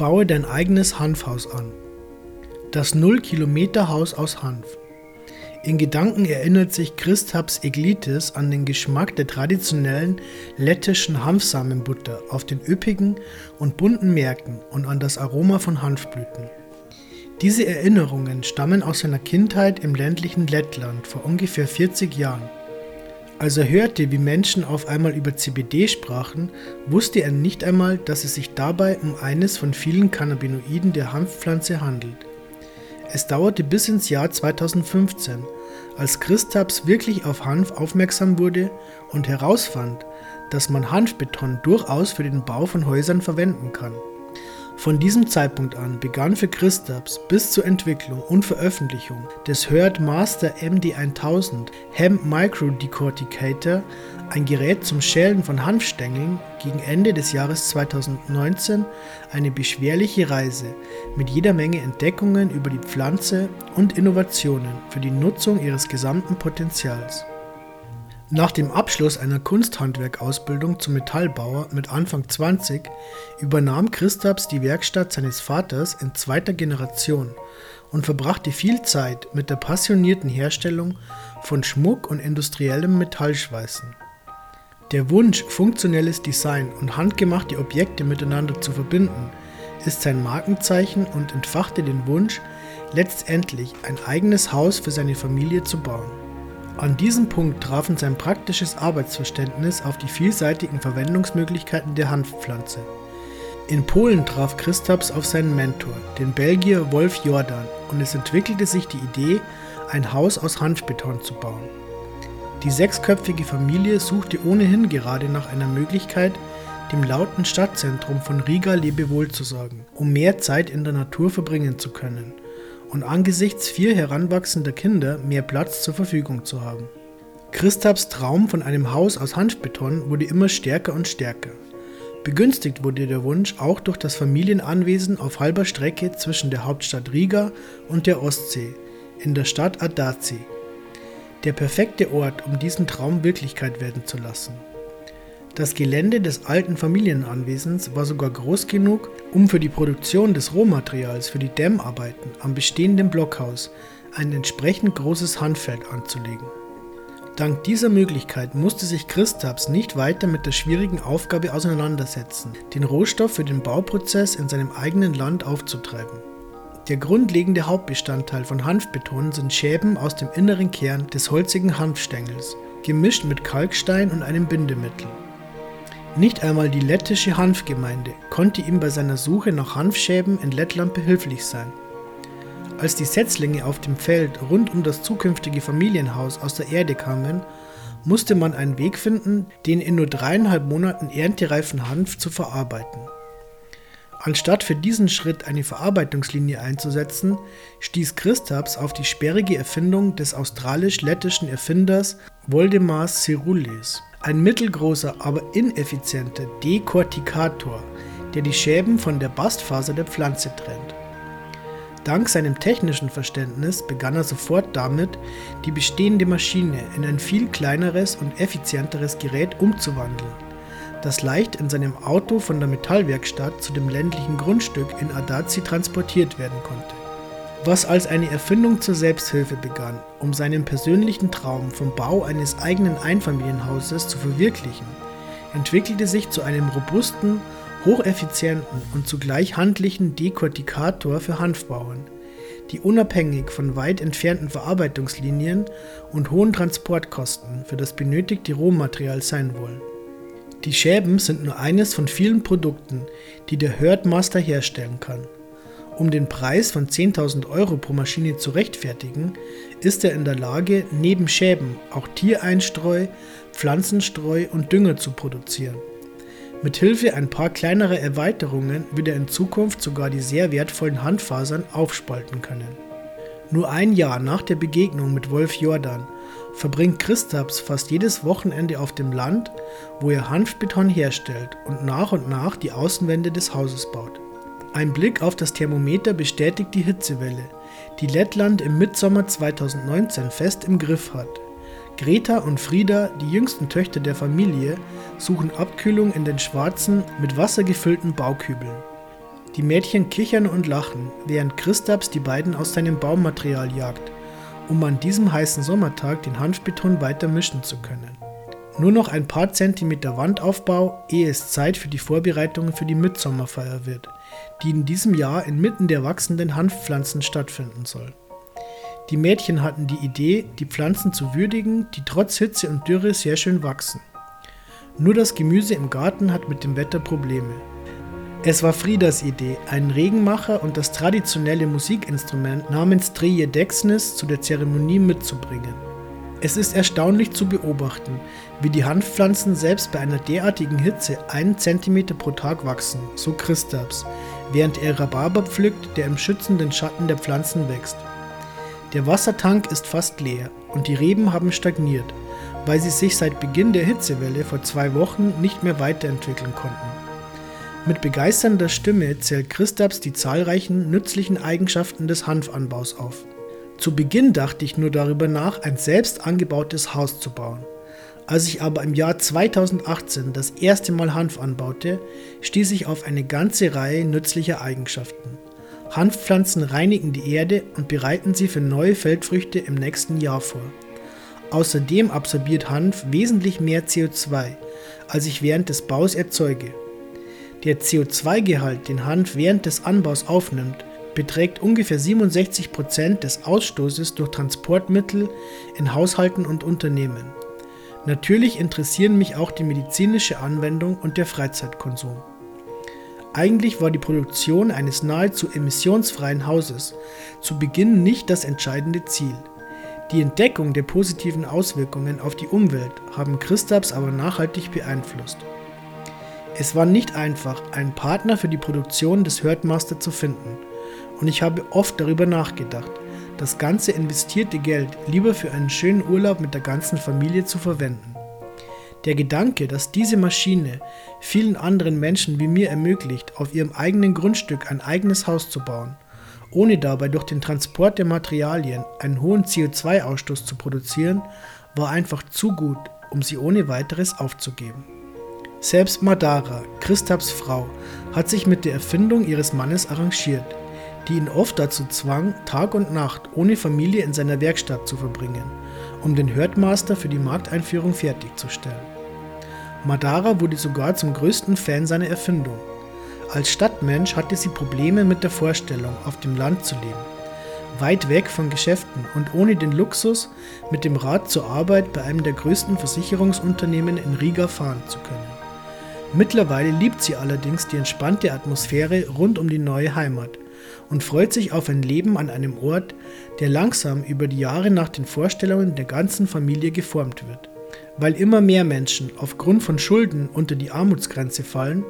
Baue dein eigenes Hanfhaus an. Das Null-Kilometer-Haus aus Hanf. In Gedanken erinnert sich Christaps Eglitis an den Geschmack der traditionellen lettischen Hanfsamenbutter auf den üppigen und bunten Märkten und an das Aroma von Hanfblüten. Diese Erinnerungen stammen aus seiner Kindheit im ländlichen Lettland vor ungefähr 40 Jahren. Als er hörte, wie Menschen auf einmal über CBD sprachen, wusste er nicht einmal, dass es sich dabei um eines von vielen Cannabinoiden der Hanfpflanze handelt. Es dauerte bis ins Jahr 2015, als Christaps wirklich auf Hanf aufmerksam wurde und herausfand, dass man Hanfbeton durchaus für den Bau von Häusern verwenden kann. Von diesem Zeitpunkt an begann für Christaps bis zur Entwicklung und Veröffentlichung des Herd Master MD1000 Hemp Micro Decorticator, ein Gerät zum Schälen von Hanfstängeln, gegen Ende des Jahres 2019 eine beschwerliche Reise mit jeder Menge Entdeckungen über die Pflanze und Innovationen für die Nutzung ihres gesamten Potenzials. Nach dem Abschluss einer Kunsthandwerkausbildung zum Metallbauer mit Anfang 20 übernahm Christaps die Werkstatt seines Vaters in zweiter Generation und verbrachte viel Zeit mit der passionierten Herstellung von Schmuck und industriellem Metallschweißen. Der Wunsch, funktionelles Design und handgemachte Objekte miteinander zu verbinden, ist sein Markenzeichen und entfachte den Wunsch, letztendlich ein eigenes Haus für seine Familie zu bauen. An diesem Punkt trafen sein praktisches Arbeitsverständnis auf die vielseitigen Verwendungsmöglichkeiten der Hanfpflanze. In Polen traf Christaps auf seinen Mentor, den Belgier Wolf Jordan, und es entwickelte sich die Idee, ein Haus aus Hanfbeton zu bauen. Die sechsköpfige Familie suchte ohnehin gerade nach einer Möglichkeit, dem lauten Stadtzentrum von Riga Lebewohl zu sagen, um mehr Zeit in der Natur verbringen zu können und angesichts vier heranwachsender Kinder mehr Platz zur Verfügung zu haben. Christaps Traum von einem Haus aus Hanfbeton wurde immer stärker und stärker. Begünstigt wurde der Wunsch auch durch das Familienanwesen auf halber Strecke zwischen der Hauptstadt Riga und der Ostsee, in der Stadt Adazi. Der perfekte Ort, um diesen Traum Wirklichkeit werden zu lassen. Das Gelände des alten Familienanwesens war sogar groß genug, um für die Produktion des Rohmaterials für die Dämmarbeiten am bestehenden Blockhaus ein entsprechend großes Handfeld anzulegen. Dank dieser Möglichkeit musste sich Christaps nicht weiter mit der schwierigen Aufgabe auseinandersetzen, den Rohstoff für den Bauprozess in seinem eigenen Land aufzutreiben. Der grundlegende Hauptbestandteil von Hanfbeton sind Schäben aus dem inneren Kern des holzigen Hanfstängels, gemischt mit Kalkstein und einem Bindemittel. Nicht einmal die lettische Hanfgemeinde konnte ihm bei seiner Suche nach Hanfschäben in Lettland behilflich sein. Als die Setzlinge auf dem Feld rund um das zukünftige Familienhaus aus der Erde kamen, musste man einen Weg finden, den in nur dreieinhalb Monaten erntereifen Hanf zu verarbeiten. Anstatt für diesen Schritt eine Verarbeitungslinie einzusetzen, stieß Christaps auf die sperrige Erfindung des australisch-lettischen Erfinders Woldemar Cerules. Ein mittelgroßer, aber ineffizienter Dekortikator, der die Schäben von der Bastfaser der Pflanze trennt. Dank seinem technischen Verständnis begann er sofort damit, die bestehende Maschine in ein viel kleineres und effizienteres Gerät umzuwandeln, das leicht in seinem Auto von der Metallwerkstatt zu dem ländlichen Grundstück in Adazi transportiert werden konnte. Was als eine Erfindung zur Selbsthilfe begann, um seinen persönlichen Traum vom Bau eines eigenen Einfamilienhauses zu verwirklichen, entwickelte sich zu einem robusten, hocheffizienten und zugleich handlichen Dekortikator für Hanfbauern, die unabhängig von weit entfernten Verarbeitungslinien und hohen Transportkosten für das benötigte Rohmaterial sein wollen. Die Schäben sind nur eines von vielen Produkten, die der Herdmaster herstellen kann. Um den Preis von 10.000 Euro pro Maschine zu rechtfertigen, ist er in der Lage, neben Schäben auch Tiereinstreu, Pflanzenstreu und Dünger zu produzieren. Mithilfe ein paar kleinerer Erweiterungen wird er in Zukunft sogar die sehr wertvollen Handfasern aufspalten können. Nur ein Jahr nach der Begegnung mit Wolf Jordan verbringt Christaps fast jedes Wochenende auf dem Land, wo er Hanfbeton herstellt und nach und nach die Außenwände des Hauses baut. Ein Blick auf das Thermometer bestätigt die Hitzewelle, die Lettland im Mitsommer 2019 fest im Griff hat. Greta und Frieda, die jüngsten Töchter der Familie, suchen Abkühlung in den schwarzen, mit Wasser gefüllten Baukübeln. Die Mädchen kichern und lachen, während Christaps die beiden aus seinem Baumaterial jagt, um an diesem heißen Sommertag den Hanfbeton weiter mischen zu können. Nur noch ein paar Zentimeter Wandaufbau, ehe es Zeit für die Vorbereitungen für die Mitsommerfeier wird, die in diesem Jahr inmitten der wachsenden Hanfpflanzen stattfinden soll. Die Mädchen hatten die Idee, die Pflanzen zu würdigen, die trotz Hitze und Dürre sehr schön wachsen. Nur das Gemüse im Garten hat mit dem Wetter Probleme. Es war Friedas Idee, einen Regenmacher und das traditionelle Musikinstrument namens Treje Dexnis zu der Zeremonie mitzubringen. Es ist erstaunlich zu beobachten, wie die Hanfpflanzen selbst bei einer derartigen Hitze einen Zentimeter pro Tag wachsen, so Christaps, während er Rhabarber pflückt, der im schützenden Schatten der Pflanzen wächst. Der Wassertank ist fast leer und die Reben haben stagniert, weil sie sich seit Beginn der Hitzewelle vor zwei Wochen nicht mehr weiterentwickeln konnten. Mit begeisternder Stimme zählt Christaps die zahlreichen nützlichen Eigenschaften des Hanfanbaus auf. Zu Beginn dachte ich nur darüber nach, ein selbst angebautes Haus zu bauen. Als ich aber im Jahr 2018 das erste Mal Hanf anbaute, stieß ich auf eine ganze Reihe nützlicher Eigenschaften. Hanfpflanzen reinigen die Erde und bereiten sie für neue Feldfrüchte im nächsten Jahr vor. Außerdem absorbiert Hanf wesentlich mehr CO2, als ich während des Baus erzeuge. Der CO2-Gehalt, den Hanf während des Anbaus aufnimmt, beträgt ungefähr 67 Prozent des Ausstoßes durch Transportmittel in Haushalten und Unternehmen. Natürlich interessieren mich auch die medizinische Anwendung und der Freizeitkonsum. Eigentlich war die Produktion eines nahezu emissionsfreien Hauses zu Beginn nicht das entscheidende Ziel. Die Entdeckung der positiven Auswirkungen auf die Umwelt haben Christaps aber nachhaltig beeinflusst. Es war nicht einfach, einen Partner für die Produktion des Herdmaster zu finden, und ich habe oft darüber nachgedacht, das ganze investierte Geld lieber für einen schönen Urlaub mit der ganzen Familie zu verwenden. Der Gedanke, dass diese Maschine vielen anderen Menschen wie mir ermöglicht, auf ihrem eigenen Grundstück ein eigenes Haus zu bauen, ohne dabei durch den Transport der Materialien einen hohen CO2-Ausstoß zu produzieren, war einfach zu gut, um sie ohne weiteres aufzugeben. Selbst Madara, Christaps Frau, hat sich mit der Erfindung ihres Mannes arrangiert, die ihn oft dazu zwang, Tag und Nacht ohne Familie in seiner Werkstatt zu verbringen, um den Herdmaster für die Markteinführung fertigzustellen. Madara wurde sogar zum größten Fan seiner Erfindung. Als Stadtmensch hatte sie Probleme mit der Vorstellung, auf dem Land zu leben, weit weg von Geschäften und ohne den Luxus, mit dem Rad zur Arbeit bei einem der größten Versicherungsunternehmen in Riga fahren zu können. Mittlerweile liebt sie allerdings die entspannte Atmosphäre rund um die neue Heimat und freut sich auf ein Leben an einem Ort, der langsam über die Jahre nach den Vorstellungen der ganzen Familie geformt wird. Weil immer mehr Menschen aufgrund von Schulden unter die Armutsgrenze fallen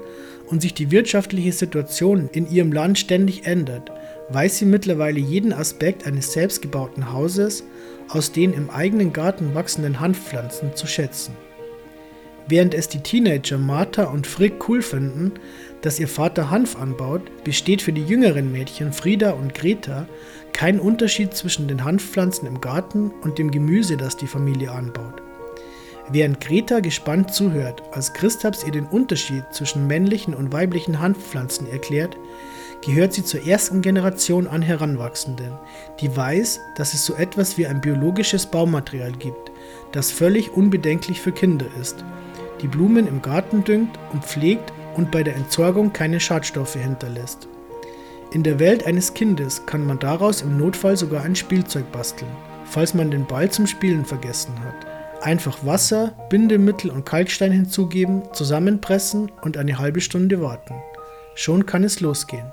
und sich die wirtschaftliche Situation in ihrem Land ständig ändert, weiß sie mittlerweile jeden Aspekt eines selbstgebauten Hauses aus den im eigenen Garten wachsenden Hanfpflanzen zu schätzen. Während es die Teenager Martha und Frick cool finden, dass ihr Vater Hanf anbaut, besteht für die jüngeren Mädchen Frieda und Greta kein Unterschied zwischen den Hanfpflanzen im Garten und dem Gemüse, das die Familie anbaut. Während Greta gespannt zuhört, als Christaps ihr den Unterschied zwischen männlichen und weiblichen Hanfpflanzen erklärt, gehört sie zur ersten Generation an Heranwachsenden, die weiß, dass es so etwas wie ein biologisches Baumaterial gibt, das völlig unbedenklich für Kinder ist, die Blumen im Garten düngt und pflegt und bei der Entsorgung keine Schadstoffe hinterlässt. In der Welt eines Kindes kann man daraus im Notfall sogar ein Spielzeug basteln, falls man den Ball zum Spielen vergessen hat. Einfach Wasser, Bindemittel und Kalkstein hinzugeben, zusammenpressen und eine halbe Stunde warten. Schon kann es losgehen.